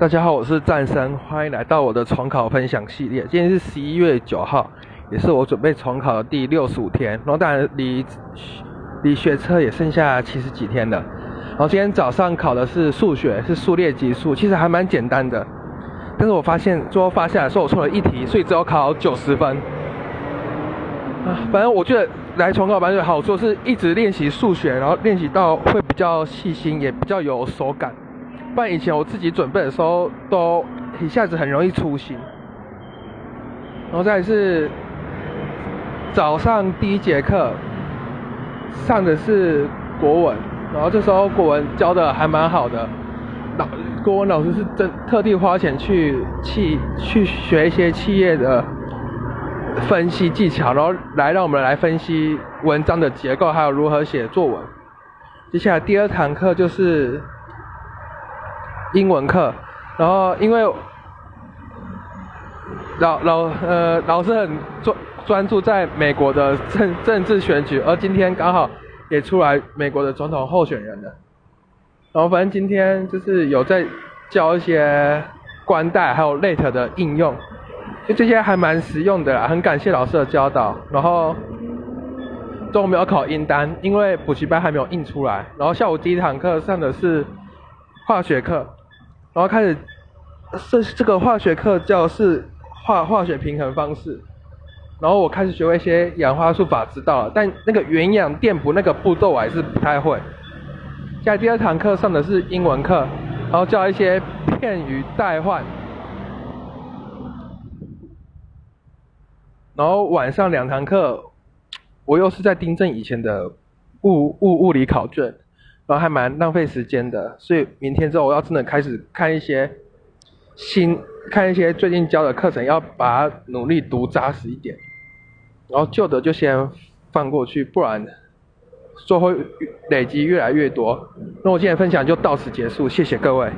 大家好，我是战生，欢迎来到我的重考分享系列。今天是十一月九号，也是我准备重考的第六十五天，然后当然离离学车也剩下七十几天了。然后今天早上考的是数学，是数列级数，其实还蛮简单的。但是我发现最后发下来说我错了一题，所以只有考九十分。啊，反正我觉得来重考班最好处是一直练习数学，然后练习到会比较细心，也比较有手感。不然以前我自己准备的时候，都一下子很容易粗心。然后再是早上第一节课上的是国文，然后这时候国文教的还蛮好的，老国文老师是真特地花钱去企去学一些企业的分析技巧，然后来让我们来分析文章的结构，还有如何写作文。接下来第二堂课就是。英文课，然后因为老老呃老师很专专注在美国的政政治选举，而今天刚好也出来美国的总统候选人了，然后反正今天就是有在教一些关带还有 late 的应用，就这些还蛮实用的啦，很感谢老师的教导。然后中午没有考英单，因为补习班还没有印出来。然后下午第一堂课上的是化学课。然后开始，这这个化学课教是化化学平衡方式，然后我开始学会一些氧化术法知道了，但那个原氧电补那个步骤我还是不太会。在第二堂课上的是英文课，然后教一些片语代换，然后晚上两堂课，我又是在订正以前的物物物理考卷。然后还蛮浪费时间的，所以明天之后我要真的开始看一些新看一些最近教的课程，要把它努力读扎实一点。然后旧的就先放过去，不然就会累积越来越多。那我今天分享就到此结束，谢谢各位。